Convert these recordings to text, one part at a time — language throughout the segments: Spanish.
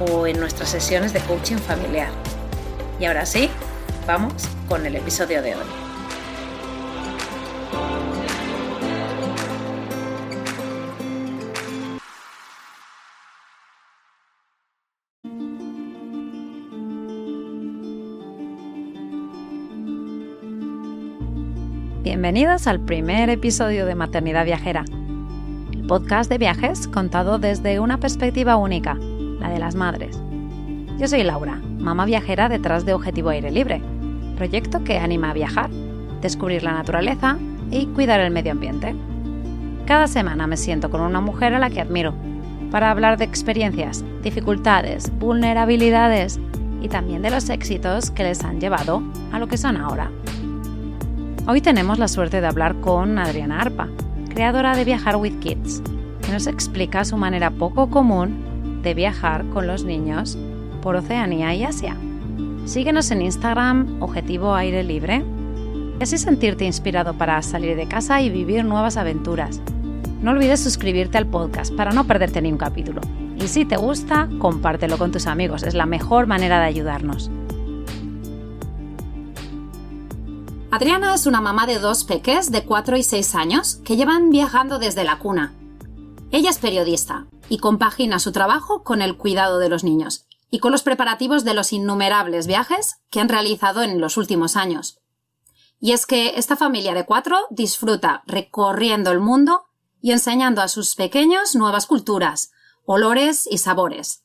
o en nuestras sesiones de coaching familiar. Y ahora sí, vamos con el episodio de hoy. Bienvenidos al primer episodio de Maternidad Viajera, el podcast de viajes contado desde una perspectiva única la de las madres. Yo soy Laura, mamá viajera detrás de Objetivo Aire Libre, proyecto que anima a viajar, descubrir la naturaleza y cuidar el medio ambiente. Cada semana me siento con una mujer a la que admiro para hablar de experiencias, dificultades, vulnerabilidades y también de los éxitos que les han llevado a lo que son ahora. Hoy tenemos la suerte de hablar con Adriana Arpa, creadora de Viajar with Kids, que nos explica su manera poco común de viajar con los niños por Oceanía y Asia. Síguenos en Instagram, Objetivo Aire Libre, y así sentirte inspirado para salir de casa y vivir nuevas aventuras. No olvides suscribirte al podcast para no perderte ni un capítulo. Y si te gusta, compártelo con tus amigos, es la mejor manera de ayudarnos. Adriana es una mamá de dos peques de 4 y 6 años que llevan viajando desde la cuna. Ella es periodista y compagina su trabajo con el cuidado de los niños y con los preparativos de los innumerables viajes que han realizado en los últimos años. Y es que esta familia de cuatro disfruta recorriendo el mundo y enseñando a sus pequeños nuevas culturas, olores y sabores.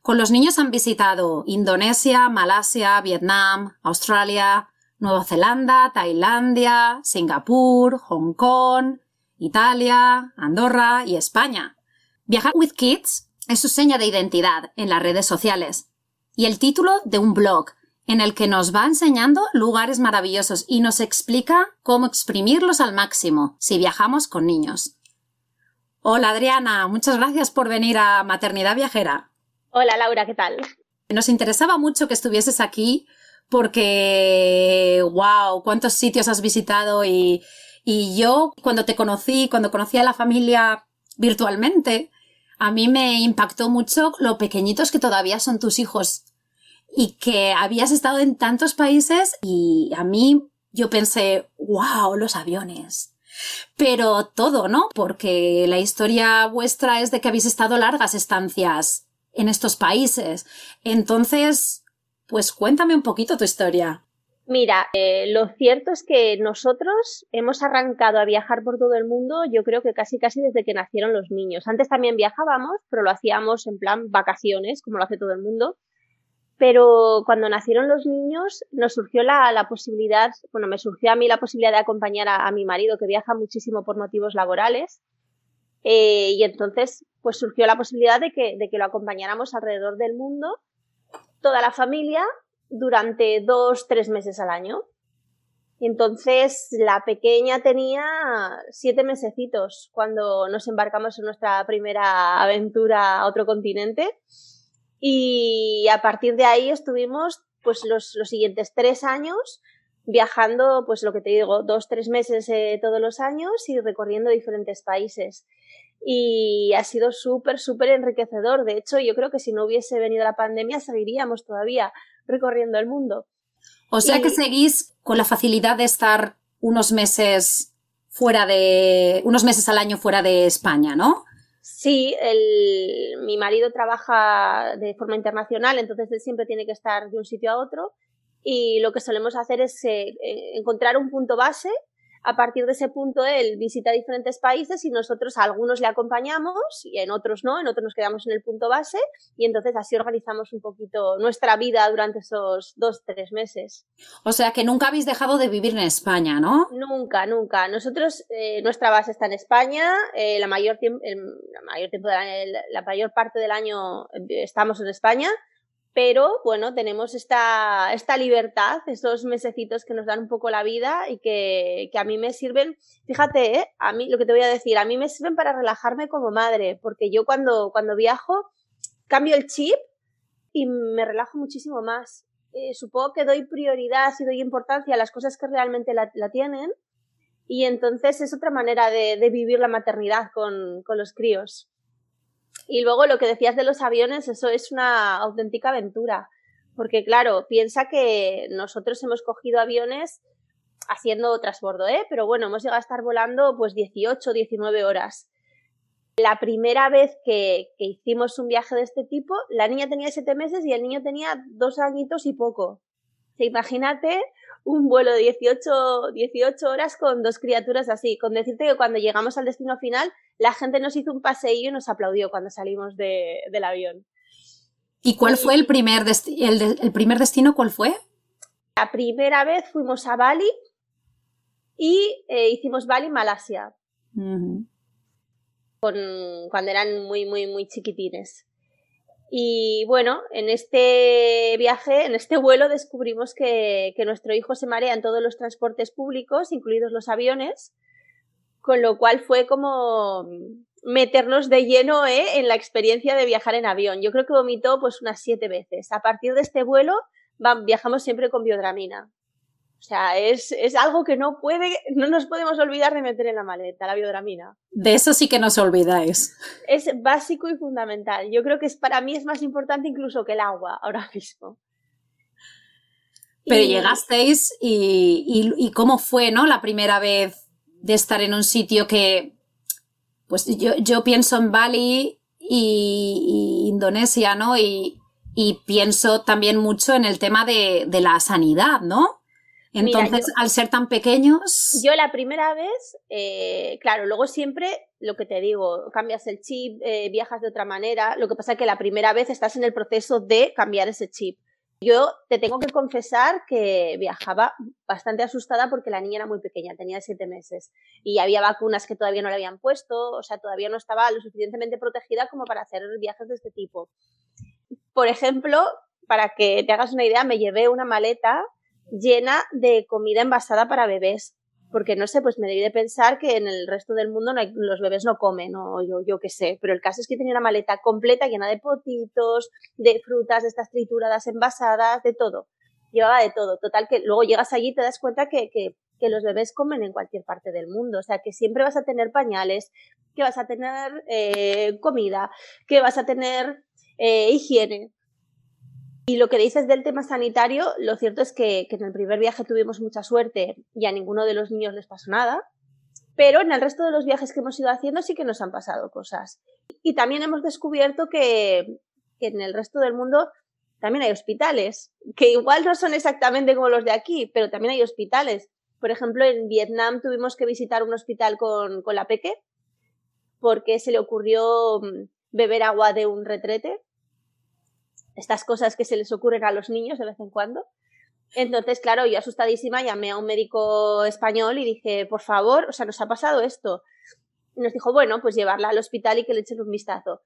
Con los niños han visitado Indonesia, Malasia, Vietnam, Australia, Nueva Zelanda, Tailandia, Singapur, Hong Kong, Italia, Andorra y España. Viajar with Kids es su seña de identidad en las redes sociales y el título de un blog en el que nos va enseñando lugares maravillosos y nos explica cómo exprimirlos al máximo si viajamos con niños. Hola Adriana, muchas gracias por venir a Maternidad Viajera. Hola Laura, ¿qué tal? Nos interesaba mucho que estuvieses aquí porque, wow, cuántos sitios has visitado y, y yo cuando te conocí, cuando conocí a la familia virtualmente, a mí me impactó mucho lo pequeñitos que todavía son tus hijos y que habías estado en tantos países y a mí yo pensé, wow, los aviones. Pero todo, ¿no? Porque la historia vuestra es de que habéis estado largas estancias en estos países. Entonces, pues cuéntame un poquito tu historia. Mira, eh, lo cierto es que nosotros hemos arrancado a viajar por todo el mundo, yo creo que casi casi desde que nacieron los niños. Antes también viajábamos, pero lo hacíamos en plan vacaciones, como lo hace todo el mundo. Pero cuando nacieron los niños nos surgió la, posibilidad, bueno, me surgió a mí la posibilidad de acompañar a, mi marido que viaja muchísimo por motivos laborales. Eh, y entonces, pues surgió la posibilidad de que, de que lo acompañáramos alrededor del mundo, toda la familia, durante dos, tres meses al año. Entonces, la pequeña tenía siete mesecitos cuando nos embarcamos en nuestra primera aventura a otro continente. Y a partir de ahí estuvimos pues los, los siguientes tres años viajando, pues lo que te digo, dos, tres meses eh, todos los años y recorriendo diferentes países. Y ha sido súper, súper enriquecedor. De hecho, yo creo que si no hubiese venido la pandemia, seguiríamos todavía recorriendo el mundo. O sea que seguís con la facilidad de estar unos meses fuera de, unos meses al año fuera de España, ¿no? Sí, el, mi marido trabaja de forma internacional, entonces él siempre tiene que estar de un sitio a otro y lo que solemos hacer es eh, encontrar un punto base a partir de ese punto él visita diferentes países y nosotros a algunos le acompañamos y en otros no, en otros nos quedamos en el punto base y entonces así organizamos un poquito nuestra vida durante esos dos, tres meses. O sea que nunca habéis dejado de vivir en España, ¿no? Nunca, nunca. Nosotros, eh, nuestra base está en España, eh, la, mayor la mayor tiempo la mayor parte del año eh, estamos en España pero bueno, tenemos esta, esta libertad, estos mesecitos que nos dan un poco la vida y que, que a mí me sirven, fíjate, ¿eh? a mí lo que te voy a decir, a mí me sirven para relajarme como madre, porque yo cuando, cuando viajo cambio el chip y me relajo muchísimo más. Eh, supongo que doy prioridad y doy importancia a las cosas que realmente la, tienen y entonces es otra manera de, de vivir la maternidad con, con los críos. Y luego lo que decías de los aviones, eso es una auténtica aventura. Porque claro, piensa que nosotros hemos cogido aviones haciendo transbordo, ¿eh? Pero bueno, hemos llegado a estar volando pues 18, 19 horas. La primera vez que, que hicimos un viaje de este tipo, la niña tenía 7 meses y el niño tenía dos añitos y poco. imagínate un vuelo de 18, 18 horas con dos criaturas así. Con decirte que cuando llegamos al destino final, la gente nos hizo un paseillo y nos aplaudió cuando salimos de, del avión. ¿Y cuál fue el primer, el, el primer destino? ¿Cuál fue? La primera vez fuimos a Bali y eh, hicimos Bali Malasia. con, cuando eran muy, muy, muy chiquitines. Y bueno, en este viaje, en este vuelo, descubrimos que, que, nuestro hijo se marea en todos los transportes públicos, incluidos los aviones, con lo cual fue como meternos de lleno ¿eh? en la experiencia de viajar en avión. Yo creo que vomitó pues unas siete veces. A partir de este vuelo viajamos siempre con biodramina. O sea, es, es, algo que no puede, no nos podemos olvidar de meter en la maleta, la biodramina. De eso sí que no os olvidáis. Es básico y fundamental. Yo creo que es, para mí es más importante incluso que el agua ahora mismo. Pero llegasteis y, y, y, cómo fue, ¿no? La primera vez de estar en un sitio que, pues yo, yo pienso en Bali y, Indonesia, ¿no? Y, y, pienso también mucho en el tema de, de la sanidad, ¿no? Entonces, al ser tan pequeños. Yo la primera vez, eh, claro, luego siempre lo que te digo, cambias el chip, eh, viajas de otra manera. Lo que pasa es que la primera vez estás en el proceso de cambiar ese chip. Yo te tengo que confesar que viajaba bastante asustada porque la niña era muy pequeña, tenía siete meses y había vacunas que todavía no le habían puesto, o sea, todavía no estaba lo suficientemente protegida como para hacer viajes de este tipo. Por ejemplo, para que te hagas una idea, me llevé una maleta llena de comida envasada para bebés porque no sé, pues me debí de pensar que en el resto del mundo no hay, los bebés no comen, o yo, yo qué sé, pero el caso es que tenía una maleta completa llena de potitos, de frutas, de estas trituradas envasadas, de todo. Llevaba de todo. Total, que luego llegas allí y te das cuenta que, que, que los bebés comen en cualquier parte del mundo. O sea, que siempre vas a tener pañales, que vas a tener eh, comida, que vas a tener eh, higiene. Y lo que dices del tema sanitario, lo cierto es que, en el primer viaje tuvimos mucha suerte y a ninguno de los niños les pasó nada, pero en el resto de los viajes que hemos ido haciendo sí que nos han pasado cosas. Y también hemos descubierto que, en el resto del mundo también hay hospitales, que igual no son exactamente como los de aquí, pero también hay hospitales. Por ejemplo, en Vietnam tuvimos que visitar un hospital con, con la Peque porque se le ocurrió mm, beber agua de un retrete estas cosas que se les ocurren a los niños de vez en cuando. Entonces, claro, yo asustadísima llamé a un médico español y dije, por favor, o sea, nos ha pasado esto. Y nos dijo, bueno, pues llevarla al hospital y que le echen un vistazo.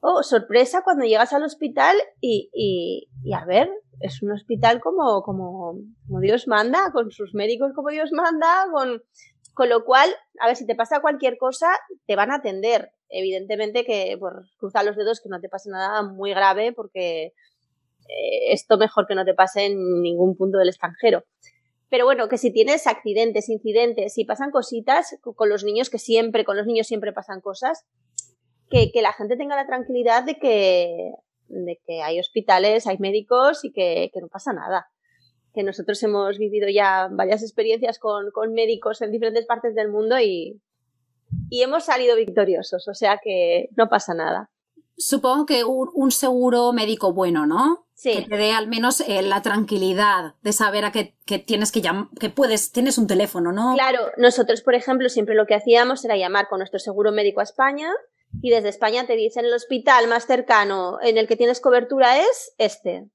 Oh, sorpresa cuando llegas al hospital y, y, y a ver, es un hospital como, como, como Dios manda, con sus médicos como Dios manda, con, con lo cual, a ver, si te pasa cualquier cosa, te van a atender evidentemente que por cruzar los dedos que no te pase nada muy grave porque eh, esto mejor que no te pase en ningún punto del extranjero. Pero bueno, que si tienes accidentes, incidentes, si pasan cositas con los niños, que siempre, con los niños siempre pasan cosas, que, que la gente tenga la tranquilidad de que, de que hay hospitales, hay médicos y que, que no pasa nada que nosotros hemos vivido ya varias experiencias con, con médicos en diferentes partes del mundo y, y hemos salido victoriosos, o sea que no pasa nada. Supongo que un, seguro médico bueno, ¿no? Sí. Que te dé al menos eh, la tranquilidad de saber a qué que tienes que llamar, que puedes, tienes un teléfono, ¿no? Claro, nosotros, por ejemplo, siempre lo que hacíamos era llamar con nuestro seguro médico a España y desde España te dicen el hospital más cercano en el que tienes cobertura es este.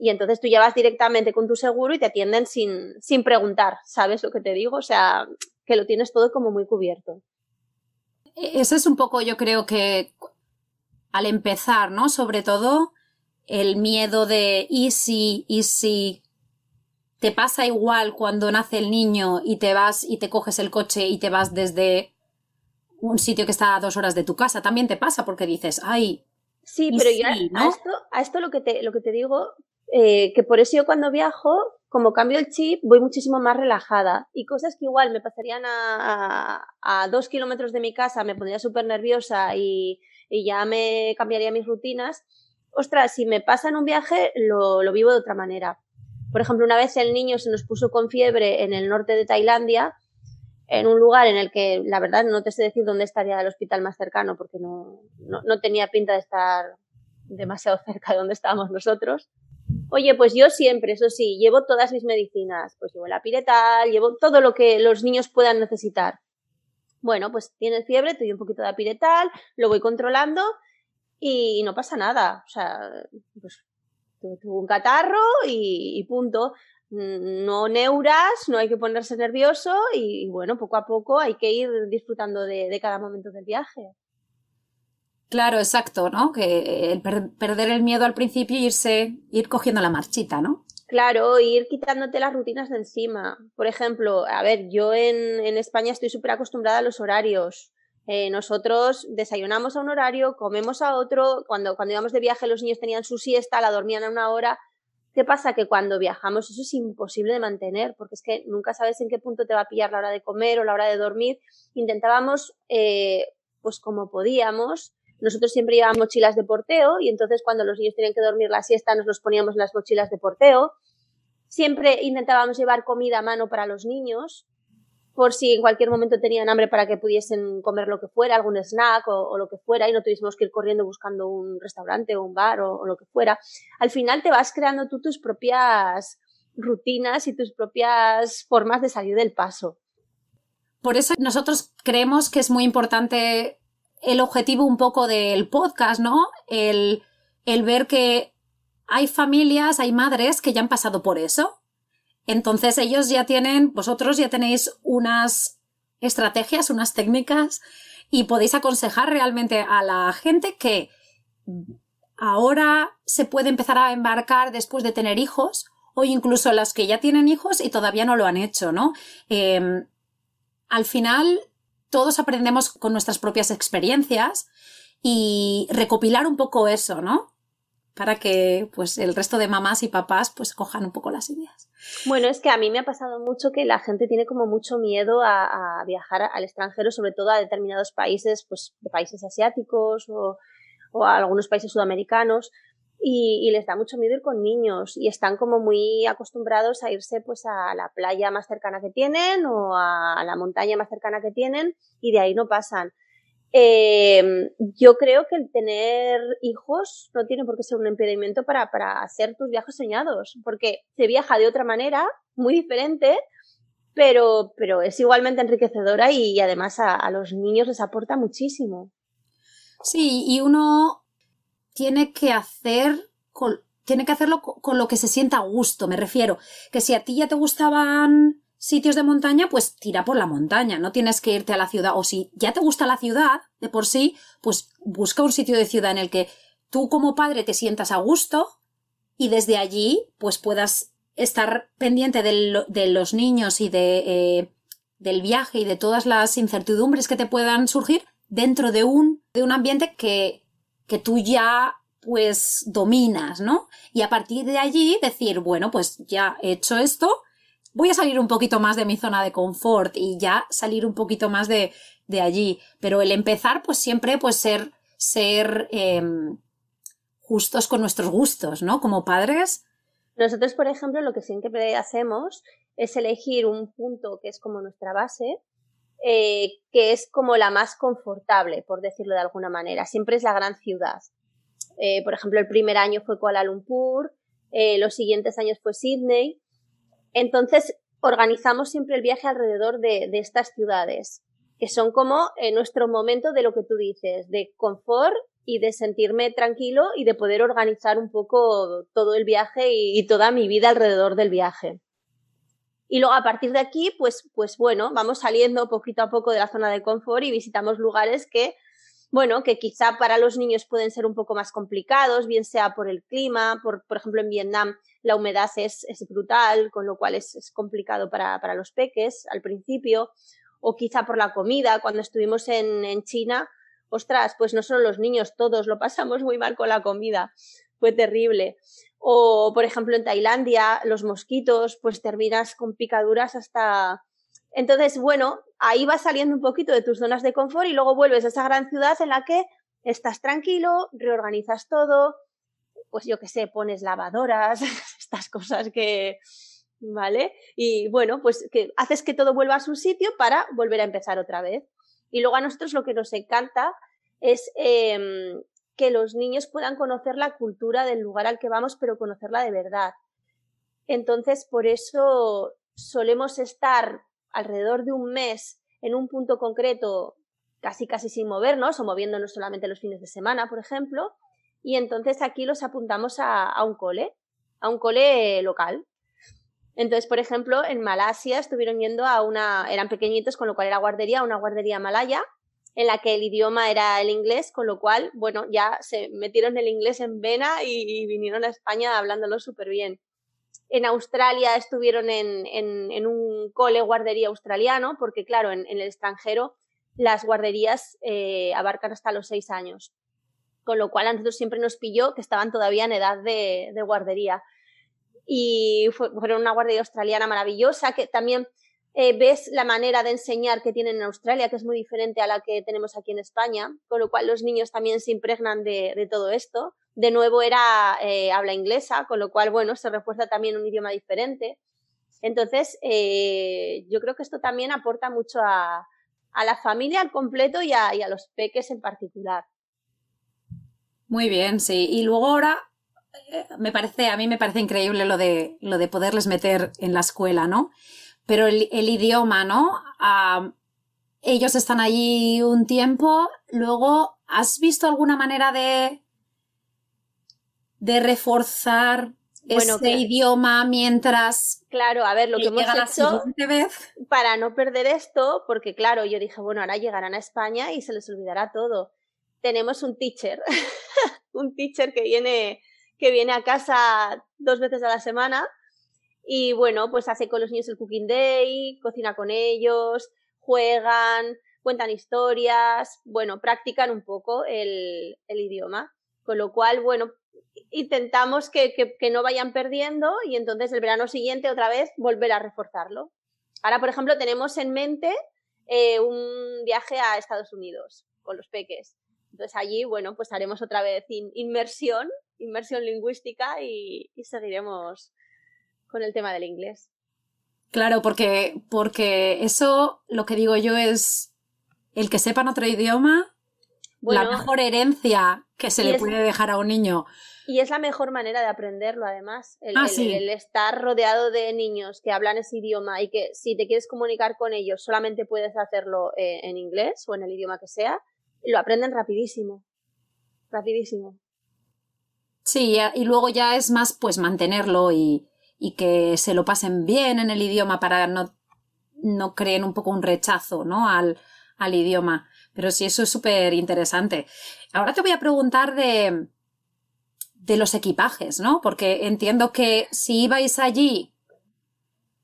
Y entonces tú ya vas directamente con tu seguro y te atienden sin, sin preguntar, ¿sabes lo que te digo? O sea, que lo tienes todo como muy cubierto. E-, ese es un poco, yo creo que al empezar, ¿no? Sobre todo el miedo de y si, y si te pasa igual cuando nace el niño y te vas y te coges el coche y te vas desde un sitio que está a dos horas de tu casa. También te pasa porque dices, ay. Sí, pero yo a, esto, a esto lo que te, lo que te digo, eh, que por eso yo cuando viajo, como cambio el chip, voy muchísimo más relajada. Y cosas que igual me pasarían a, a, dos kilómetros de mi casa, me pondría súper nerviosa y, y, ya me cambiaría mis rutinas. Ostras, si me pasa en un viaje, lo, lo vivo de otra manera. Por ejemplo, una vez el niño se nos puso con fiebre en el norte de Tailandia, en un lugar en el que la verdad no te sé decir dónde estaría el hospital más cercano porque no, no, no tenía pinta de estar demasiado cerca de donde estábamos nosotros. Oye, pues yo siempre, eso sí, llevo todas mis medicinas, pues llevo la piretal, llevo todo lo que los niños puedan necesitar. Bueno, pues tienes fiebre, te doy un poquito de piretal, lo voy controlando y no pasa nada. O sea, pues tuvo un catarro y, punto. No neuras, no hay que ponerse nervioso y, y bueno, poco a poco hay que ir disfrutando de, de cada momento del viaje. Claro, exacto, ¿no? Que el perder el miedo al principio y irse, ir cogiendo la marchita, ¿no? Claro, ir quitándote las rutinas de encima. Por ejemplo, a ver, yo en, en España estoy súper acostumbrada a los horarios. Eh, nosotros desayunamos a un horario, comemos a otro. Cuando, cuando íbamos de viaje los niños tenían su siesta, la dormían a una hora. ¿Qué pasa? Que cuando viajamos eso es imposible de mantener, porque es que nunca sabes en qué punto te va a pillar la hora de comer o la hora de dormir. Intentábamos, eh, pues como podíamos, nosotros siempre llevábamos mochilas de porteo y entonces cuando los niños tenían que dormir la siesta nos los poníamos en las mochilas de porteo. Siempre intentábamos llevar comida a mano para los niños por si en cualquier momento tenían hambre para que pudiesen comer lo que fuera, algún snack o, lo que fuera y no tuviésemos que ir corriendo buscando un restaurante o un bar o, o lo que fuera. Al final te vas creando tú tus propias rutinas y tus propias formas de salir del paso. Por eso nosotros creemos que es muy importante el objetivo un poco del podcast, ¿no? El, el ver que hay familias, hay madres que ya han pasado por eso. Entonces ellos ya tienen, vosotros ya tenéis unas estrategias, unas técnicas y podéis aconsejar realmente a la gente que ahora se puede empezar a embarcar después de tener hijos o incluso las que ya tienen hijos y todavía no lo han hecho, ¿no? Eh, al final todos aprendemos con nuestras propias experiencias y recopilar un poco eso, ¿no? Para que pues el resto de mamás y papás pues cojan un poco las ideas. Bueno, es que a mí me ha pasado mucho que la gente tiene como mucho miedo a, viajar al extranjero, sobre todo a determinados países, pues países asiáticos o, o a algunos países sudamericanos, y, les da mucho miedo ir con niños y están como muy acostumbrados a irse pues a la playa más cercana que tienen o a, la montaña más cercana que tienen y de ahí no pasan. Eh, yo creo que el tener hijos no tiene por qué ser un impedimento para, para hacer tus viajes soñados, porque se viaja de otra manera, muy diferente, pero, pero es igualmente enriquecedora y, además a los niños les aporta muchísimo. Sí, y uno tiene que hacer con, tiene que hacerlo con lo que se sienta a gusto, me refiero. Que si a ti ya te gustaban sitios de montaña, pues tira por la montaña, no tienes que irte a la ciudad. O si ya te gusta la ciudad de por sí, pues busca un sitio de ciudad en el que tú como padre te sientas a gusto y desde allí pues puedas estar pendiente de, los niños y de, eh, del viaje y de todas las incertidumbres que te puedan surgir dentro de un, de un ambiente que, que tú ya pues dominas, ¿no? Y a partir de allí decir, bueno, pues ya he hecho esto, voy a salir un poquito más de mi zona de confort y ya salir un poquito más de, de allí. Pero el empezar, pues siempre, pues ser, ser eh, justos con nuestros gustos, ¿no? Como padres. Nosotros, por ejemplo, lo que siempre hacemos es elegir un punto que es como nuestra base eh, que es como la más confortable, por decirlo de alguna manera. Siempre es la gran ciudad. Eh, por ejemplo, el primer año fue Kuala Lumpur, eh, los siguientes años fue Sydney. Entonces, organizamos siempre el viaje alrededor de, estas ciudades, que son como nuestro momento de lo que tú dices, de confort y de sentirme tranquilo y de poder organizar un poco todo el viaje y toda mi vida alrededor del viaje. Y luego a partir de aquí, pues, pues bueno, vamos saliendo poquito a poco de la zona de confort y visitamos lugares que, bueno, que quizá para los niños pueden ser un poco más complicados, bien sea por el clima, por, por ejemplo en Vietnam la humedad es, es brutal, con lo cual es, es complicado para, para, los peques al principio, o quizá por la comida, cuando estuvimos en, en China, ostras, pues no solo los niños, todos lo pasamos muy mal con la comida, fue terrible. O, por ejemplo, en Tailandia, los mosquitos, pues terminas con picaduras hasta... Entonces, bueno, ahí vas saliendo un poquito de tus zonas de confort y luego vuelves a esa gran ciudad en la que estás tranquilo, reorganizas todo, pues yo qué sé, pones lavadoras, estas cosas que, ¿vale? Y bueno, pues que haces que todo vuelva a su sitio para volver a empezar otra vez. Y luego a nosotros lo que nos encanta es eh, que los niños puedan conocer la cultura del lugar al que vamos, pero conocerla de verdad. Entonces, por eso solemos estar alrededor de un mes en un punto concreto, casi casi sin movernos o moviéndonos solamente los fines de semana, por ejemplo, y entonces aquí los apuntamos a, un cole, a un cole local. Entonces, por ejemplo, en Malasia estuvieron yendo a una, eran pequeñitos, con lo cual era guardería, una guardería malaya, en la que el idioma era el inglés, con lo cual, bueno, ya se metieron el inglés en vena y, vinieron a España hablándolo súper bien. En Australia estuvieron en, en, un cole guardería australiano, porque claro, en, el extranjero las guarderías eh, abarcan hasta los seis años. Con lo cual a nosotros siempre nos pilló que estaban todavía en edad de, de guardería. Y fueron una guardería australiana maravillosa, que también eh, ves la manera de enseñar que tienen en Australia, que es muy diferente a la que tenemos aquí en España, con lo cual los niños también se impregnan de, todo esto. De nuevo era eh, habla inglesa, con lo cual, bueno, se refuerza también un idioma diferente. Entonces, eh, yo creo que esto también aporta mucho a, la familia al completo y a, los peques en particular. Muy bien, sí. Y luego ahora me parece, a mí me parece increíble lo de, lo de poderles meter en la escuela, ¿no? Pero el, idioma, ¿no? ellos están allí un tiempo, luego, ¿has visto alguna manera de, de reforzar ese idioma mientras claro a ver lo que hemos hecho para no perder esto porque claro yo dije bueno ahora llegarán a España y se les olvidará todo tenemos un teacher un teacher que viene que viene a casa dos veces a la semana y bueno, pues hace con los niños el Cooking Day, cocina con ellos, juegan, cuentan historias, bueno, practican un poco el, el idioma. Con lo cual, bueno, intentamos que, que, no vayan perdiendo y entonces el verano siguiente otra vez volver a reforzarlo. Ahora, por ejemplo, tenemos en mente eh, un viaje a Estados Unidos con los peques. Entonces allí, bueno, pues haremos otra vez inmersión, inmersión lingüística y, y seguiremos con el tema del inglés. Claro, porque, porque eso, lo que digo yo es, el que sepan otro idioma, la mejor herencia que se le puede dejar a un niño. Y es la mejor manera de aprenderlo, además, el, ah, estar rodeado de niños que hablan ese idioma y que si te quieres comunicar con ellos solamente puedes hacerlo eh, en inglés o en el idioma que sea, lo aprenden rapidísimo. Rapidísimo. Sí, y luego ya es más pues mantenerlo y, y que se lo pasen bien en el idioma para no, no creen un poco un rechazo ¿no? al, al idioma. Pero sí, eso es súper interesante. Ahora te voy a preguntar de, de los equipajes, ¿no? Porque entiendo que si ibais allí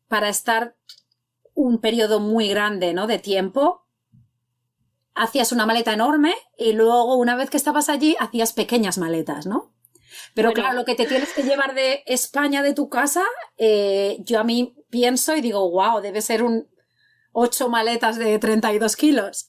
para estar un periodo muy grande, ¿no? De tiempo, hacías una maleta enorme y luego una vez que estabas allí hacías pequeñas maletas, ¿no? Pero claro, lo que te tienes que llevar de España, de tu casa, eh, yo a mí pienso y digo, wow, debe ser un ocho maletas de 32 kilos.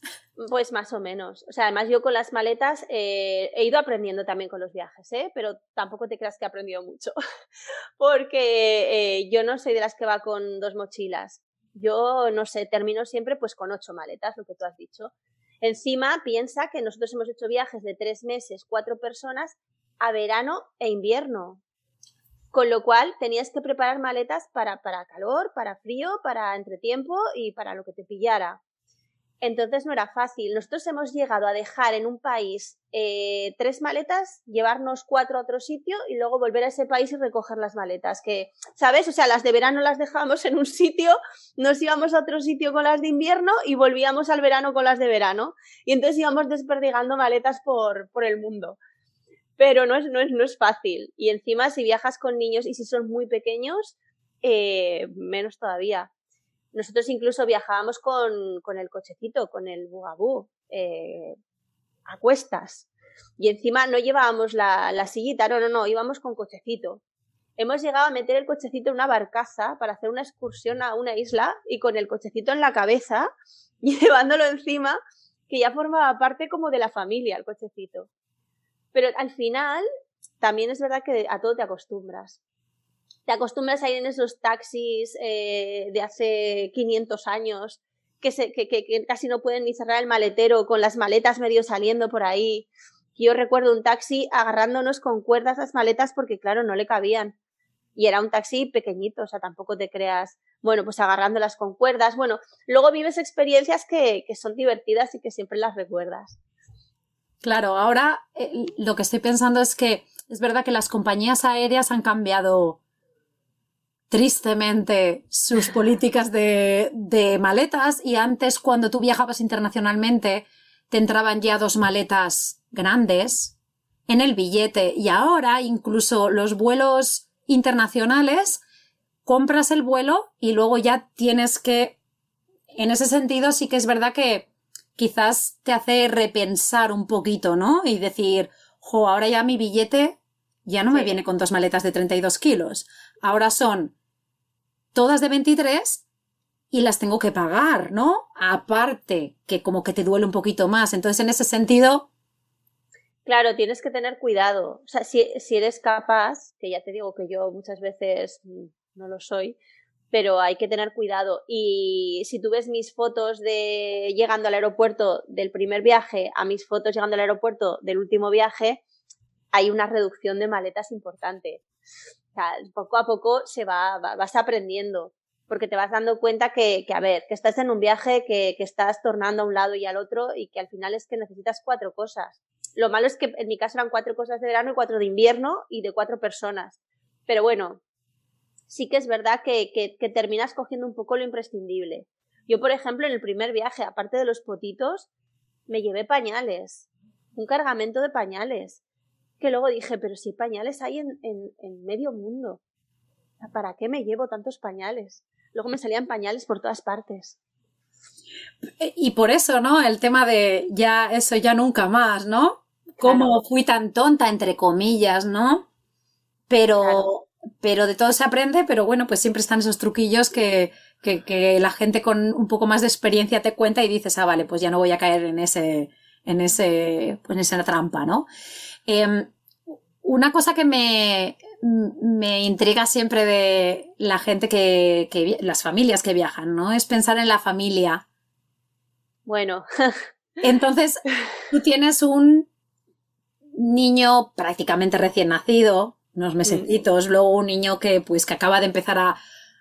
Pues más o menos. O sea, además yo con las maletas eh, he ido aprendiendo también con los viajes, ¿eh? pero tampoco te creas que he aprendido mucho, porque eh, yo no soy de las que va con dos mochilas. Yo, no sé, termino siempre pues con ocho maletas, lo que tú has dicho. Encima, piensa que nosotros hemos hecho viajes de tres meses, cuatro personas, a verano e invierno. Con lo cual tenías que preparar maletas para, para calor, para frío, para entretiempo y para lo que te pillara. Entonces no era fácil. Nosotros hemos llegado a dejar en un país eh, tres maletas, llevarnos cuatro a otro sitio y luego volver a ese país y recoger las maletas. Que, ¿sabes? O sea, las de verano las dejábamos en un sitio, nos íbamos a otro sitio con las de invierno y volvíamos al verano con las de verano. Y entonces íbamos desperdigando maletas por, por el mundo. Pero no es, no, es, no es fácil. Y encima, si viajas con niños y si son muy pequeños, eh, menos todavía. Nosotros incluso viajábamos con, con el cochecito, con el bugabú, eh, a cuestas. Y encima no llevábamos la, la sillita, no, no, no, íbamos con cochecito. Hemos llegado a meter el cochecito en una barcaza para hacer una excursión a una isla y con el cochecito en la cabeza y llevándolo encima, que ya formaba parte como de la familia el cochecito. Pero al final, también es verdad que a todo te acostumbras te acostumbras a ir en esos taxis eh, de hace 500 años que, que, casi no pueden ni cerrar el maletero con las maletas medio saliendo por ahí. Yo recuerdo un taxi agarrándonos con cuerdas las maletas porque, claro, no le cabían. Y era un taxi pequeñito, o sea, tampoco te creas, bueno, pues agarrándolas con cuerdas. Bueno, luego vives experiencias que son divertidas y que siempre las recuerdas. Claro, ahora eh, lo que estoy pensando es que es verdad que las compañías aéreas han cambiado tristemente sus políticas de, de, maletas y antes cuando tú viajabas internacionalmente te entraban ya dos maletas grandes en el billete y ahora incluso los vuelos internacionales compras el vuelo y luego ya tienes que en ese sentido sí que es verdad que quizás te hace repensar un poquito, ¿no? Y decir, jo, ahora ya mi billete ya no me viene con dos maletas de 32 kilos. Ahora son todas de 23 y las tengo que pagar, ¿no? Aparte, que como que te duele un poquito más. Entonces, en ese sentido... Claro, tienes que tener cuidado. O sea, si, si eres capaz, que ya te digo que yo muchas veces mm, no lo soy, pero hay que tener cuidado. Y si tú ves mis fotos de llegando al aeropuerto del primer viaje a mis fotos llegando al aeropuerto del último viaje, hay una reducción de maletas importante poco a poco se va, vas aprendiendo, porque te vas dando cuenta que, que a ver, que estás en un viaje, que, que, estás tornando a un lado y al otro y que al final es que necesitas cuatro cosas. Lo malo es que en mi caso eran cuatro cosas de verano y cuatro de invierno y de cuatro personas. Pero bueno, sí que es verdad que, que, que terminas cogiendo un poco lo imprescindible. Yo, por ejemplo, en el primer viaje, aparte de los potitos, me llevé pañales, un cargamento de pañales que luego dije, pero si pañales hay en, en, medio mundo, ¿para qué me llevo tantos pañales? Luego me salían pañales por todas partes. Y por eso, ¿no? El tema de ya eso, ya nunca más, ¿no? Cómo fui tan tonta, entre comillas, ¿no? Pero, pero de todo se aprende, pero bueno, pues siempre están esos truquillos que, que, que, la gente con un poco más de experiencia te cuenta y dices, ah, vale, pues ya no voy a caer en ese, en ese, pues en esa trampa, ¿no? Em, una cosa que me, me intriga siempre de la gente que, que, las familias que viajan, ¿no? Es pensar en la familia. Bueno. Entonces, tú tienes un niño prácticamente recién nacido, unos mesecitos, luego un niño que pues que acaba de empezar a,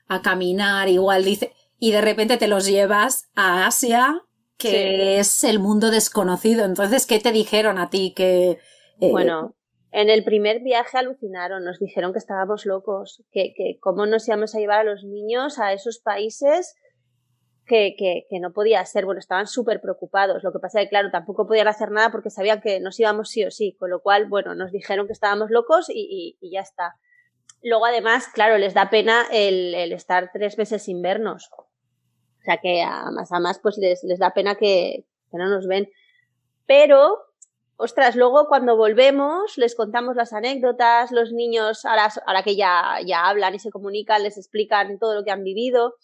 a, caminar, igual dice, y de repente te los llevas a Asia, que es el mundo desconocido. Entonces, ¿qué te dijeron a ti que, eh, bueno, en el primer viaje alucinaron, nos dijeron que estábamos locos, que, que cómo nos íbamos a llevar a los niños a esos países que, no podía ser. Bueno, estaban súper preocupados. Lo que pasa es que, claro, tampoco podían hacer nada porque sabían que nos íbamos sí o sí. Con lo cual, bueno, nos dijeron que estábamos locos y, y, ya está. Luego, además, claro, les da pena el, estar tres meses sin vernos. O sea que a más a más, pues les, les da pena que, que no nos ven. Pero ostras, luego cuando volvemos les contamos las anécdotas, los niños, ahora, ahora que ya, ya hablan y se comunican, les explican todo lo que han vivido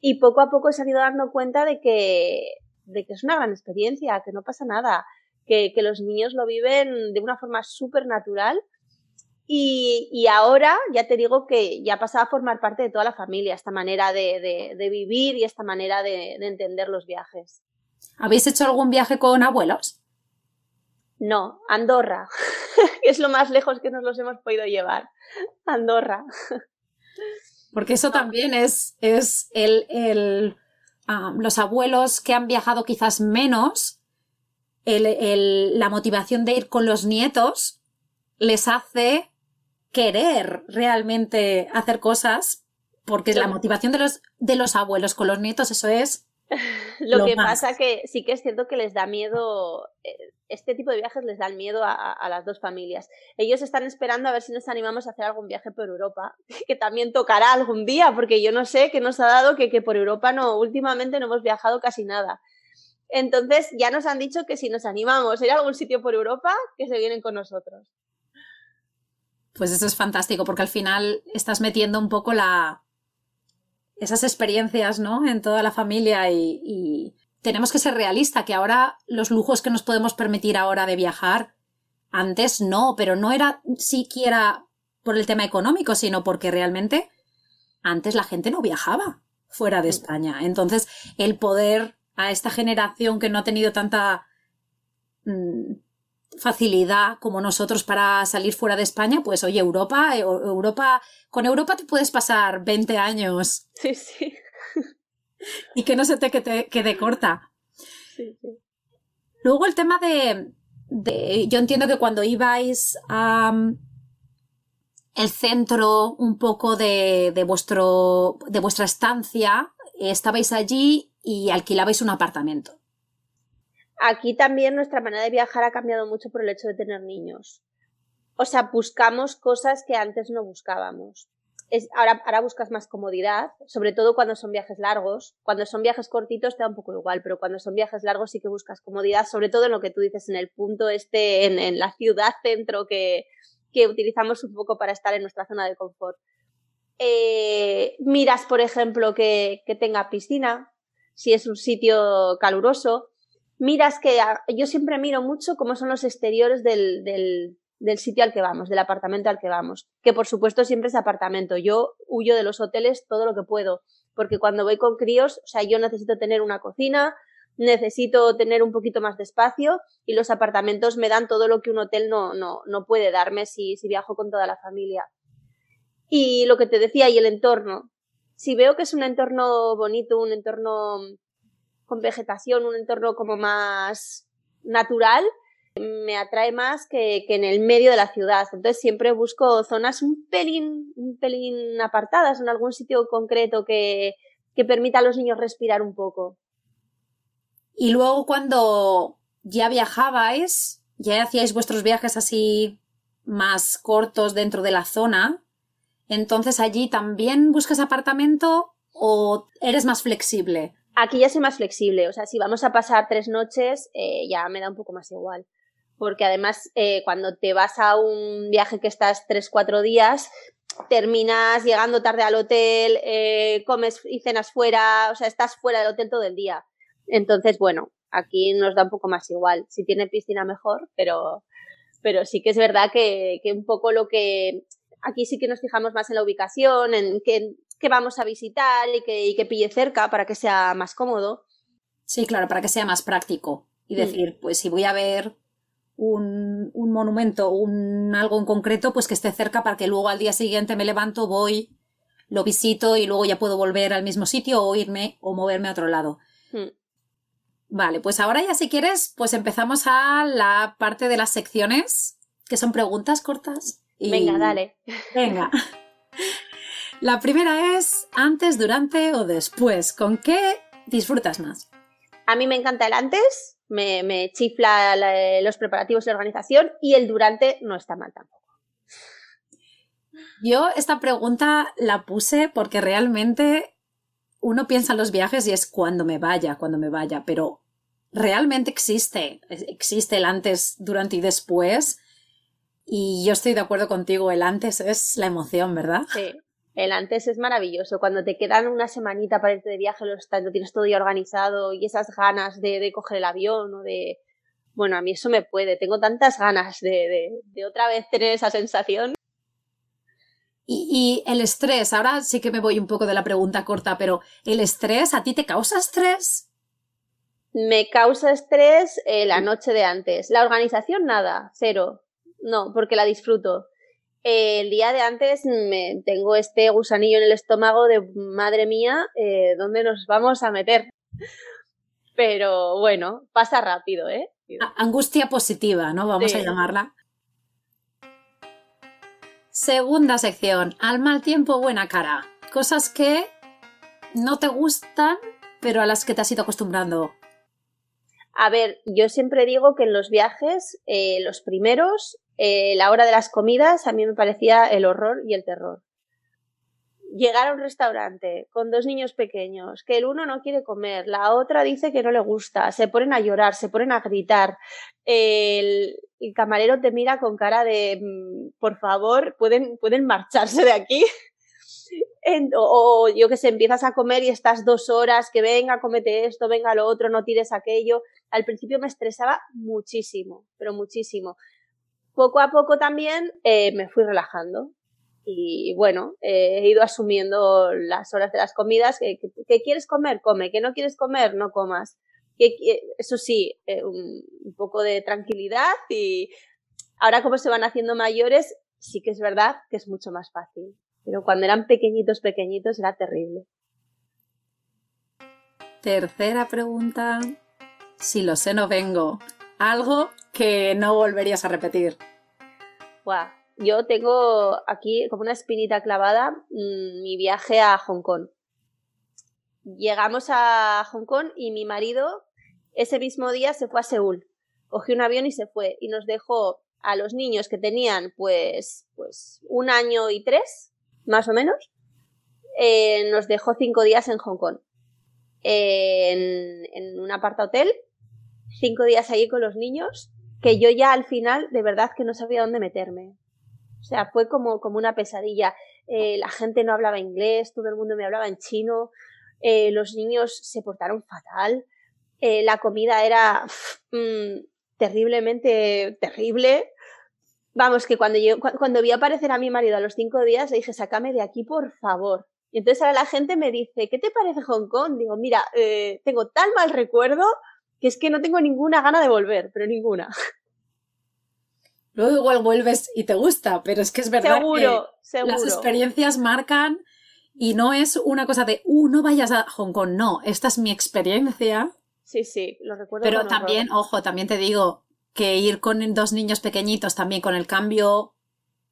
y poco a poco se han ido dando cuenta de que, de que es una gran experiencia, que no pasa nada, que, que los niños lo viven de una forma súper natural Y, ahora ya te digo que ya pasaba a formar parte de toda la familia esta manera de, vivir y esta manera de, entender los viajes. ¿Habéis hecho algún viaje con abuelos? No, Andorra. es lo más lejos que nos los hemos podido llevar. Andorra. Porque eso también es, es el, ah, los abuelos que han viajado quizás menos, la motivación de ir con los nietos les hace querer realmente hacer cosas, porque la motivación de los, de los abuelos con los nietos, eso es. lo, que pasa que sí que es cierto que les da miedo, eh, este tipo de viajes les dan miedo a, las dos familias. Ellos están esperando a ver si nos animamos a hacer algún viaje por Europa, que también tocará algún día, porque yo no sé qué nos ha dado que, que por Europa no, últimamente no hemos viajado casi nada. Entonces ya nos han dicho que si nos animamos a ir a algún sitio por Europa, que se vienen con nosotros. Pues eso es fantástico, porque al final estás metiendo un poco la. esas experiencias, ¿no? En toda la familia y, tenemos que ser realistas, que ahora los lujos que nos podemos permitir ahora de viajar, antes no, pero no era siquiera por el tema económico, sino porque realmente antes la gente no viajaba fuera de España. Entonces, el poder a esta generación que no ha tenido tanta mm, facilidad como nosotros para salir fuera de España, pues oye, Europa, eh, Europa, con Europa te puedes pasar 20 años. Sí, sí. Y que no se te quede, corta. Sí, sí. Luego el tema de, de, yo entiendo que cuando ibais a mm, el centro un poco de, de vuestro, de vuestra estancia, estabais allí y alquilabais un apartamento. Aquí también nuestra manera de viajar ha cambiado mucho por el hecho de tener niños. O sea, buscamos cosas que antes no buscábamos. Ahora buscas más comodidad, sobre todo cuando son viajes largos. Cuando son viajes cortitos te da un poco igual, pero cuando son viajes largos sí que buscas comodidad, sobre todo en lo que tú dices, en el punto este, en, la ciudad centro que, que utilizamos un poco para estar en nuestra zona de confort. Eh, miras, por ejemplo, que, que tenga piscina, si es un sitio caluroso, miras que yo siempre miro mucho cómo son los exteriores del, del, del, sitio al que vamos, del apartamento al que vamos, que por supuesto siempre es apartamento. Yo huyo de los hoteles todo lo que puedo, porque cuando voy con críos, o sea, yo necesito tener una cocina, necesito tener un poquito más de espacio y los apartamentos me dan todo lo que un hotel no, no, no puede darme si, si viajo con toda la familia. Y lo que te decía, y el entorno. Si veo que es un entorno bonito, un entorno con vegetación, un entorno como más natural, me atrae más que, en el medio de la ciudad. Entonces siempre busco zonas un pelín, un pelín apartadas, en algún sitio concreto que, que permita a los niños respirar un poco. Y luego cuando ya viajabais, ya hacíais vuestros viajes así más cortos dentro de la zona, entonces allí también buscas apartamento o eres más flexible. Aquí ya soy más flexible, o sea, si vamos a pasar tres noches, eh, ya me da un poco más igual. Porque además, eh, cuando te vas a un viaje que estás tres, cuatro días, terminas llegando tarde al hotel, eh, comes y cenas fuera, o sea, estás fuera del hotel todo el día. Entonces, bueno, aquí nos da un poco más igual. Si tiene piscina, mejor, pero, pero sí que es verdad que, que un poco lo que aquí sí que nos fijamos más en la ubicación, en que que vamos a visitar y que, que pille cerca para que sea más cómodo. Sí, claro, para que sea más práctico. Y mm. decir, pues si voy a ver un, un monumento, un algo en concreto, pues que esté cerca para que luego al día siguiente me levanto, voy, lo visito y luego ya puedo volver al mismo sitio o irme o moverme a otro lado. Mm. Vale, pues ahora ya si quieres, pues empezamos a la parte de las secciones, que son preguntas cortas. Venga, dale. Venga. La primera es antes, durante o después. ¿Con qué disfrutas más? A mí me encanta el antes, me, chifla los preparativos y la organización y el durante no está mal tampoco. Yo esta pregunta la puse porque realmente uno piensa en los viajes y es cuando me vaya, cuando me vaya, pero realmente existe, existe el antes, durante y después. Y yo estoy de acuerdo contigo, el antes es la emoción, ¿verdad? Sí, el antes es maravilloso. Cuando te quedan una semanita para irte de viaje, lo, lo tienes todo ya organizado y esas ganas de, coger el avión o de... Bueno, a mí eso me puede. Tengo tantas ganas de, de, otra vez tener esa sensación. Y, el estrés, ahora sí que me voy un poco de la pregunta corta, pero ¿el estrés a ti te causa estrés? Me causa estrés eh, la noche de antes. La organización, nada, cero. No, porque la disfruto. El día de antes me tengo este gusanillo en el estómago de madre mía, eh, ¿dónde nos vamos a meter? Pero bueno, pasa rápido, ¿eh? Angustia positiva, ¿no? Vamos a llamarla. Segunda sección, al mal tiempo, buena cara. Cosas que no te gustan, pero a las que te has ido acostumbrando. A ver, yo siempre digo que en los viajes, eh, los primeros, eh, la hora de las comidas, a mí me parecía el horror y el terror. Llegar a un restaurante con dos niños pequeños, que el uno no quiere comer, la otra dice que no le gusta, se ponen a llorar, se ponen a gritar, el, camarero te mira con cara de, mm, por favor, pueden, pueden marcharse de aquí. o, yo que sé, empiezas a comer y estás dos horas, que venga, comete esto, venga lo otro, no tires aquello. Al principio me estresaba muchísimo, pero muchísimo. Poco a poco también eh, me fui relajando. Y bueno, he ido asumiendo las horas de las comidas. que, quieres comer? Come. Que no quieres comer? No comas eso sí, eh, un, poco de tranquilidad y ahora como se van haciendo mayores, sí que es verdad que es mucho más fácil. Pero cuando eran pequeñitos, pequeñitos, era terrible. Tercera pregunta. Si lo sé, no vengo. Algo que no volverías a repetir. Yo tengo aquí como una espinita clavada mm, mi viaje a Hong Kong. Llegamos a Hong Kong y mi marido ese mismo día se fue a Seúl, cogió un avión y se fue y nos dejó a los niños que tenían pues, pues un año y tres, más o menos, eh, nos dejó cinco días en Hong Kong, en, en un aparta hotel, cinco días allí con los niños, que yo ya al final de verdad que no sabía dónde meterme. O sea, fue como, como una pesadilla. Eh, la gente no hablaba inglés, todo el mundo me hablaba en chino, eh, los niños se portaron fatal. Eh, la comida era mm, terriblemente terrible. Vamos, que cuando, cuando vi aparecer a mi marido a los cinco días, le dije, sácame de aquí, por favor. Y entonces ahora la gente me dice, ¿qué te parece Hong Kong? Digo, mira, tengo tan mal recuerdo que es que no tengo ninguna gana de volver, pero ninguna. Luego igual vuelves y te gusta, pero es que es verdad seguro, que las experiencias marcan y no es una cosa de, uh, no vayas a Hong Kong, no, esta es mi experiencia Sí, sí, lo recuerdo. Pero también, ojo, también te digo que ir con dos niños pequeñitos también con el cambio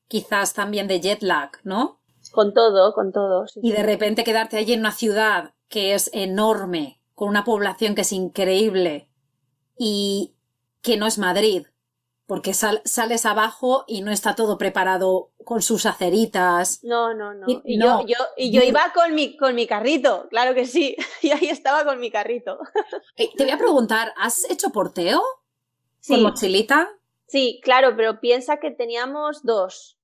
quizás también de jet lag, ¿no? Con todo, con todo. y de repente quedarte allí en una ciudad que es enorme, con una población que es increíble y que no es Madrid, porque sales abajo y no está todo preparado con sus aceritas. No, no, no. Y, Yo, yo, y yo iba con mi, con mi carrito, claro que sí. Y ahí estaba con mi carrito. Eh, te voy a preguntar, ¿has hecho porteo? Sí. ¿Con mochilita? Sí, claro, pero piensa que teníamos dos.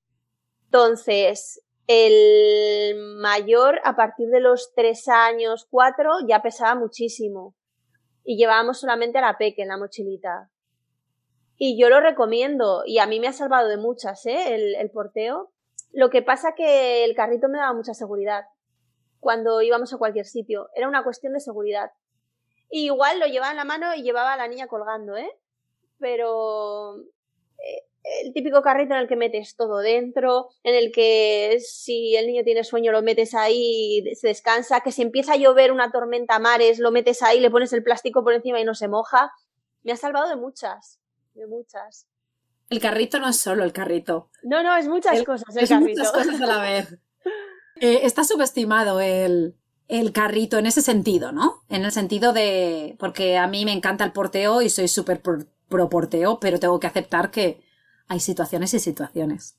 Entonces, el mayor, a partir de los tres años, cuatro, ya pesaba muchísimo. Y llevábamos solamente a la peque en la mochilita. Y yo lo recomiendo y a mí me ha salvado de muchas, ¿eh? El, porteo. Lo que pasa que el carrito me daba mucha seguridad cuando íbamos a cualquier sitio. Era una cuestión de seguridad. Y igual lo llevaba en la mano y llevaba a la niña colgando, ¿eh? Pero eh, el típico carrito en el que metes todo dentro, en el que si el niño tiene sueño lo metes ahí, se descansa, que si empieza a llover una tormenta a mares, lo metes ahí, le pones el plástico por encima y no se moja. Me ha salvado de muchas de muchas. El carrito no es solo el carrito. No, no, es muchas cosas el es Muchas cosas a la vez. Eh, está subestimado el, el carrito en ese sentido, ¿no? En el sentido de. Porque a mí me encanta el porteo y soy súper pro porteo, pero tengo que aceptar que hay situaciones y situaciones.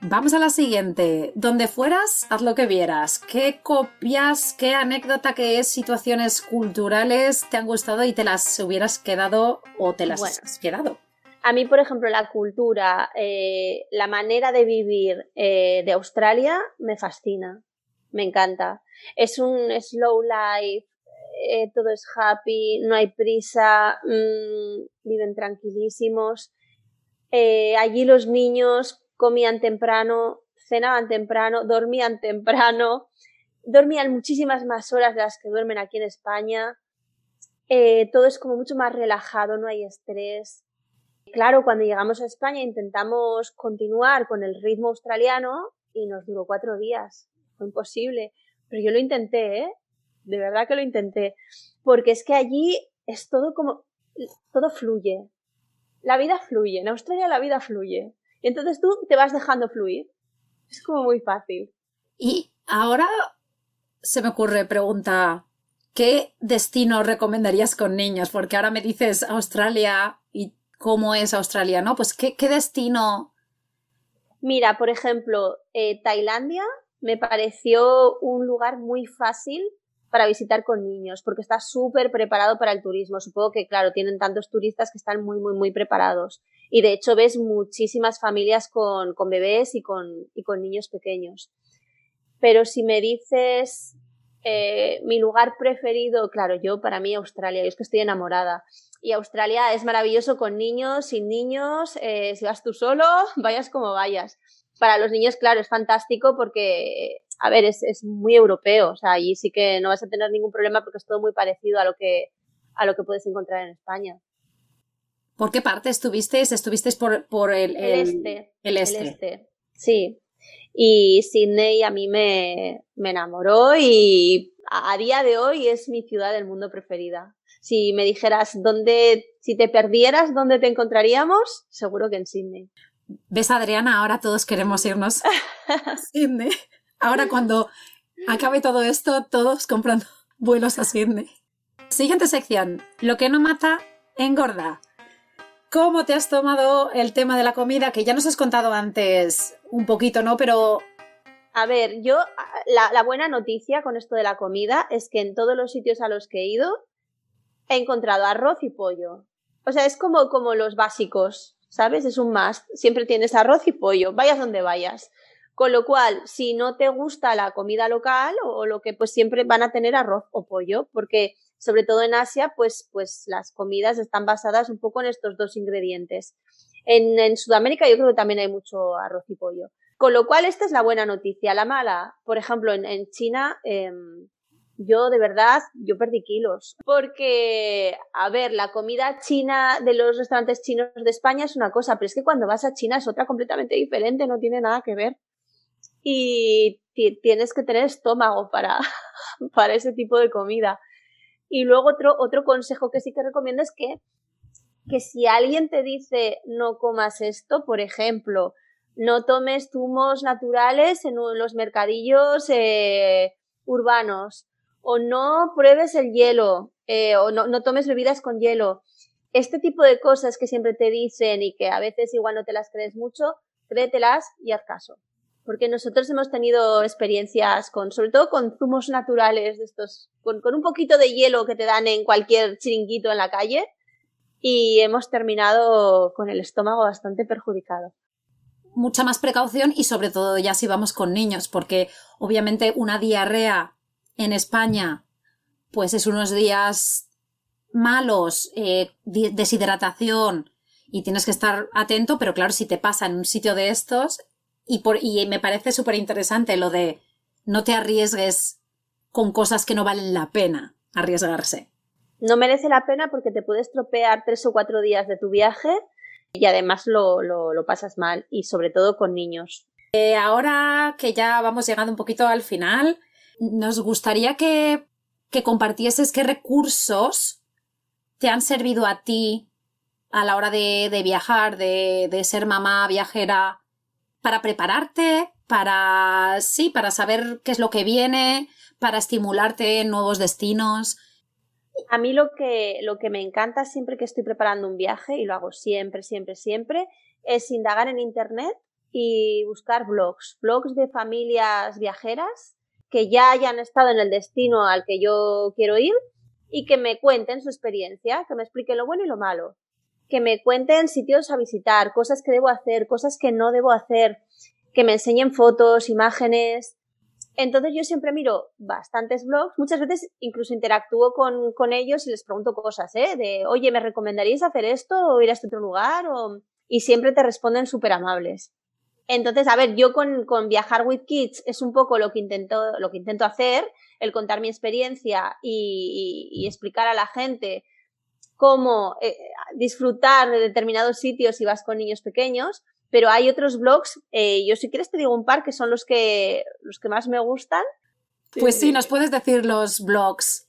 Vamos a la siguiente. Donde fueras, haz lo que vieras. ¿Qué copias, qué anécdota, qué situaciones culturales te han gustado y te las hubieras quedado o te las has quedado? A mí, por ejemplo, la cultura, eh, la manera de vivir eh, de Australia me fascina, me encanta. Es un slow life, eh, todo es happy, no hay prisa, mm, viven tranquilísimos. allí los niños comían temprano, cenaban temprano, dormían temprano, dormían muchísimas más horas de las que duermen aquí en España. Eh, todo es como mucho más relajado, no hay estrés. Claro, cuando llegamos a España intentamos continuar con el ritmo australiano y nos duró cuatro días. Fue imposible. Pero yo lo intenté, ¿eh? De verdad que lo intenté. Porque es que allí es todo como, todo fluye. La vida fluye. En Australia la vida fluye. Y entonces tú te vas dejando fluir. Es como muy fácil. Y ahora se me ocurre pregunta, ¿qué destino recomendarías con niños? Porque ahora me dices Australia y cómo es Australia, ¿no? Pues ¿qué, destino? Mira, por ejemplo, eh, Tailandia me pareció un lugar muy fácil para visitar con niños, porque está súper preparado para el turismo. Supongo que, claro, tienen tantos turistas que están muy, muy, muy preparados. Y de hecho ves muchísimas familias con, con bebés y con, y con niños pequeños. Pero si me dices eh, mi lugar preferido, claro, yo para mí Australia, yo es que estoy enamorada. Y Australia es maravilloso con niños, sin niños, eh, si vas tú solo, vayas como vayas. Para los niños, claro, es fantástico porque, a ver, es, es muy europeo, o sea, allí sí que no vas a tener ningún problema porque es todo muy parecido a lo que, a lo que puedes encontrar en España. ¿Por qué parte estuvisteis? ¿Estuvisteis por, por el, este, el, este. El este. Sí, y Sydney a mí me, me enamoró y a, día de hoy es mi ciudad del mundo preferida. Si me dijeras dónde, si te perdieras, dónde te encontraríamos, seguro que en Sydney. ¿Ves, Adriana? Ahora todos queremos irnos a Sydney. Ahora cuando acabe todo esto, todos comprando vuelos a Sydney. Siguiente sección. Lo que no mata, engorda. ¿Cómo te has tomado el tema de la comida? Que ya nos has contado antes un poquito, ¿no? Pero... A ver, yo, la, buena noticia con esto de la comida es que en todos los sitios a los que he ido he encontrado arroz y pollo. O sea, es como, como los básicos, ¿sabes? Es un must. Siempre tienes arroz y pollo, vayas donde vayas. Con lo cual, si no te gusta la comida local o, lo que, pues siempre van a tener arroz o pollo, porque sobre todo en Asia, pues, pues las comidas están basadas un poco en estos dos ingredientes. En, en Sudamérica yo creo que también hay mucho arroz y pollo. Con lo cual, esta es la buena noticia. La mala, por ejemplo, en, en China, em, yo de verdad, yo perdí kilos. Porque, a ver, la comida china de los restaurantes chinos de España es una cosa, pero es que cuando vas a China es otra completamente diferente, no tiene nada que ver. Y tienes que tener estómago para, para ese tipo de comida. Y luego otro, otro consejo que sí que recomiendo es que, que si alguien te dice no comas esto, por ejemplo, no tomes zumos naturales en los mercadillos eh, urbanos, o no pruebes el hielo, eh, o no, no tomes bebidas con hielo. Este tipo de cosas que siempre te dicen y que a veces igual no te las crees mucho, créetelas y haz caso porque nosotros hemos tenido experiencias con, sobre todo con zumos naturales de estos, con, un poquito de hielo que te dan en cualquier chiringuito en la calle y hemos terminado con el estómago bastante perjudicado. Mucha más precaución y sobre todo ya si vamos con niños, porque obviamente una diarrea en España pues es unos días malos, eh, deshidratación y tienes que estar atento, pero claro, si te pasa en un sitio de estos, y, por, y me parece súper interesante lo de no te arriesgues con cosas que no valen la pena arriesgarse. No merece la pena porque te puedes tropear tres o cuatro días de tu viaje y además lo, lo, pasas mal y sobre todo con niños. Eh, ahora que ya vamos llegando un poquito al final, nos gustaría que, que compartieses qué recursos te han servido a ti a la hora de, de viajar, de, de ser mamá viajera para prepararte, para, sí, para saber qué es lo que viene, para estimularte en nuevos destinos. A mí lo que, lo que me encanta siempre que estoy preparando un viaje, y lo hago siempre, siempre, siempre, es indagar en Internet y buscar blogs, blogs de familias viajeras que ya hayan estado en el destino al que yo quiero ir y que me cuenten su experiencia, que me expliquen lo bueno y lo malo que me cuenten sitios a visitar, cosas que debo hacer, cosas que no debo hacer, que me enseñen fotos, imágenes. Entonces yo siempre miro bastantes blogs, muchas veces incluso interactúo con, con ellos y les pregunto cosas, ¿eh? De, oye, ¿me recomendaríais hacer esto o ir a este otro lugar? O... Y siempre te responden súper amables. Entonces, a ver, yo con, con, Viajar with Kids es un poco lo que intento, lo que intento hacer, el contar mi experiencia y, explicar a la gente cómo eh, disfrutar de determinados sitios si vas con niños pequeños, pero hay otros blogs, eh, yo si quieres te digo un par que son los que, los que más me gustan. Pues sí, nos puedes decir los blogs.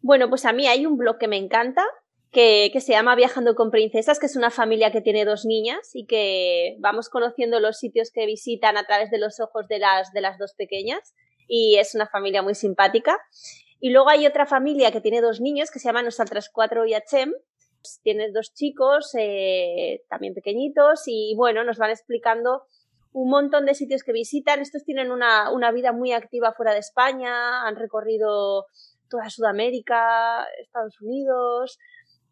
Bueno, pues a mí hay un blog que me encanta, que, que, se llama Viajando con Princesas, que es una familia que tiene dos niñas y que vamos conociendo los sitios que visitan a través de los ojos de las, de las dos pequeñas y es una familia muy simpática. Y luego hay otra familia que tiene dos niños que se llaman Nosotras Cuatro y Achem. Tiene dos chicos eh, también pequeñitos y bueno, nos van explicando un montón de sitios que visitan. Estos tienen una, una vida muy activa fuera de España, han recorrido toda Sudamérica, Estados Unidos,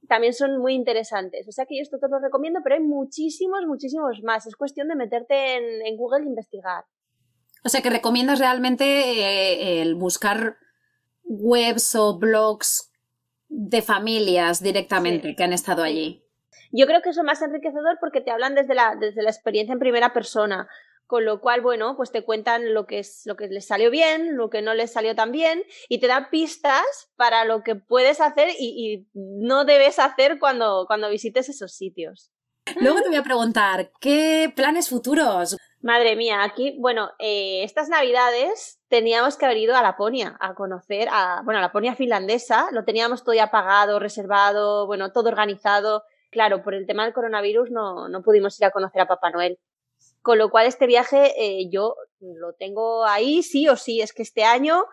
también son muy interesantes. O sea que yo esto te lo recomiendo, pero hay muchísimos, muchísimos más. Es cuestión de meterte en, Google e investigar. O sea que recomiendas realmente eh, el buscar webs o blogs de familias directamente que han estado allí. Yo creo que eso es más enriquecedor porque te hablan desde la, desde la experiencia en primera persona. Con lo cual, bueno, pues te cuentan lo que es lo que les salió bien, lo que no les salió tan bien, y te dan pistas para lo que puedes hacer y, no debes hacer cuando, cuando visites esos sitios. Luego te voy a preguntar, ¿qué planes futuros? Madre mía, aquí, bueno, eh, estas navidades teníamos que haber ido a Laponia a conocer a, bueno, a Laponia finlandesa, lo teníamos todo ya pagado, reservado, bueno, todo organizado. Claro, por el tema del coronavirus no, no pudimos ir a conocer a Papá Noel. Con lo cual este viaje eh, yo lo tengo ahí sí o sí. Es que este año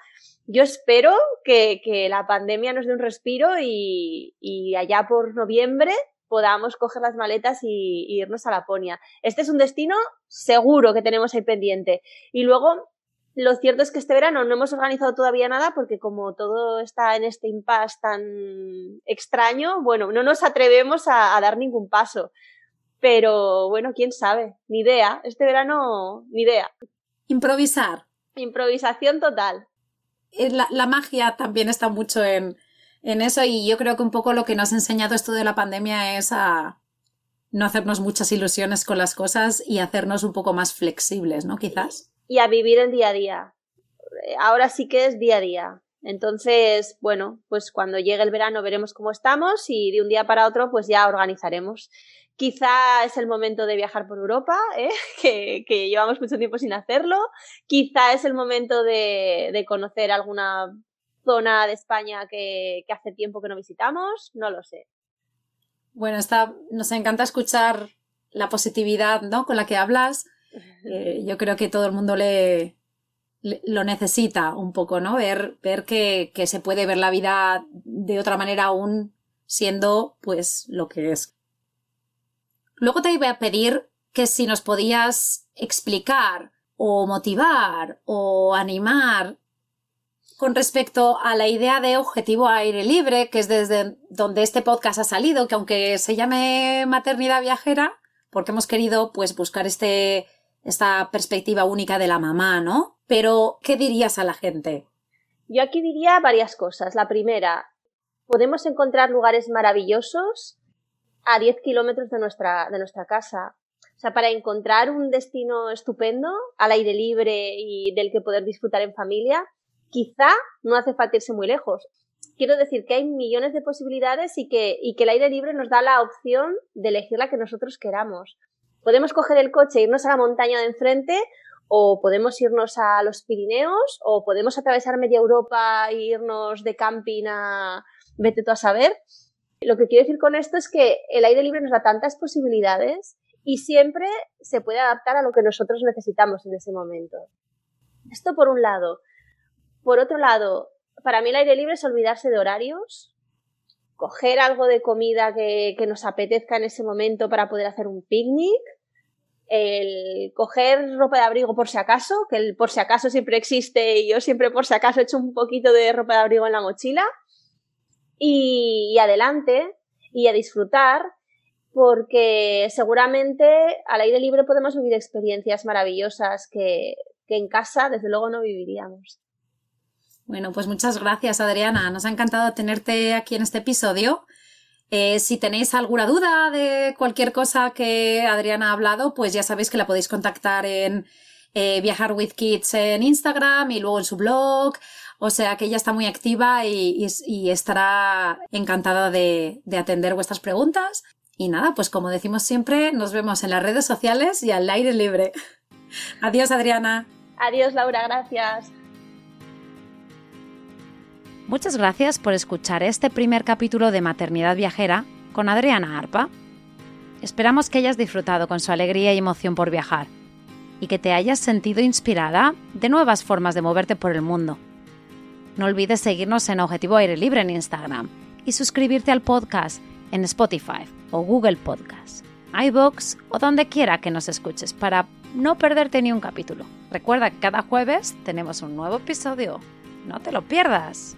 yo espero que, la pandemia nos dé un respiro y, allá por noviembre podamos coger las maletas y, irnos a Laponia. Este es un destino seguro que tenemos ahí pendiente. Y luego, lo cierto es que este verano no hemos organizado todavía nada porque como todo está en este impasse tan extraño, bueno, no nos atrevemos a dar ningún paso. Pero bueno, quién sabe, ni idea. Este verano, ni idea. Improvisar. Improvisación total. Eh, la, magia también está mucho en, en eso y yo creo que un poco lo que nos ha enseñado esto de la pandemia es a no hacernos muchas ilusiones con las cosas y hacernos un poco más flexibles, ¿no? Quizás. Y a vivir el día a día. Ahora sí que es día a día. Entonces, bueno, pues cuando llegue el verano veremos cómo estamos y de un día para otro pues ya organizaremos. Quizá es el momento de viajar por Europa, ¿eh? que, llevamos mucho tiempo sin hacerlo. Quizá es el momento de, conocer alguna zona de España que, hace tiempo que no visitamos. No lo sé. Bueno, está, nos encanta escuchar la positividad ¿no? con la que hablas. Eh, yo creo que todo el mundo le, lo necesita un poco, ¿no? Ver, ver que, que, se puede ver la vida de otra manera aún siendo pues lo que es. Luego te iba a pedir que si nos podías explicar o motivar o animar con respecto a la idea de objetivo aire libre, que es desde donde este podcast ha salido, que aunque se llame maternidad viajera, porque hemos querido pues buscar este, esta perspectiva única de la mamá, ¿no? Pero, ¿qué dirías a la gente? Yo aquí diría varias cosas. La primera, podemos encontrar lugares maravillosos a 10 kilómetros de nuestra, de nuestra casa. O sea, para encontrar un destino estupendo, al aire libre y del que poder disfrutar en familia, quizá no hace falta irse muy lejos. Quiero decir que hay millones de posibilidades y que, el aire libre nos da la opción de elegir la que nosotros queramos. Podemos coger el coche e irnos a la montaña de enfrente o podemos irnos a los Pirineos o podemos atravesar media Europa e irnos de camping a vete tú a saber. Lo que quiero decir con esto es que el aire libre nos da tantas posibilidades y siempre se puede adaptar a lo que nosotros necesitamos en ese momento. Esto por un lado. Por otro lado, para mí el aire libre es olvidarse de horarios, coger algo de comida que, nos apetezca en ese momento para poder hacer un picnic, el coger ropa de abrigo por si acaso, que el por si acaso siempre existe y yo siempre por si acaso he hecho un poquito de ropa de abrigo en la mochila y, adelante y a disfrutar porque seguramente al aire libre podemos vivir experiencias maravillosas que en casa desde luego no viviríamos. Bueno, pues muchas gracias Adriana, nos ha encantado tenerte aquí en este episodio Eh, si tenéis alguna duda de cualquier cosa que Adriana ha hablado, pues ya sabéis que la podéis contactar en eh, Viajar with Kids en Instagram y luego en su blog. O sea que ella está muy activa y, estará encantada de, de atender vuestras preguntas. Y nada, pues como decimos siempre, nos vemos en las redes sociales y al aire libre. Adiós, Adriana. Adiós, Laura, gracias. Muchas gracias por escuchar este primer capítulo de Maternidad Viajera con Adriana Arpa. Esperamos que hayas disfrutado con su alegría y emoción por viajar y que te hayas sentido inspirada de nuevas formas de moverte por el mundo. No olvides seguirnos en Objetivo Aire Libre en Instagram y suscribirte al podcast en Spotify o Google Podcast, iBooks o donde quiera que nos escuches para no perderte ni un capítulo. Recuerda que cada jueves tenemos un nuevo episodio. No te lo pierdas.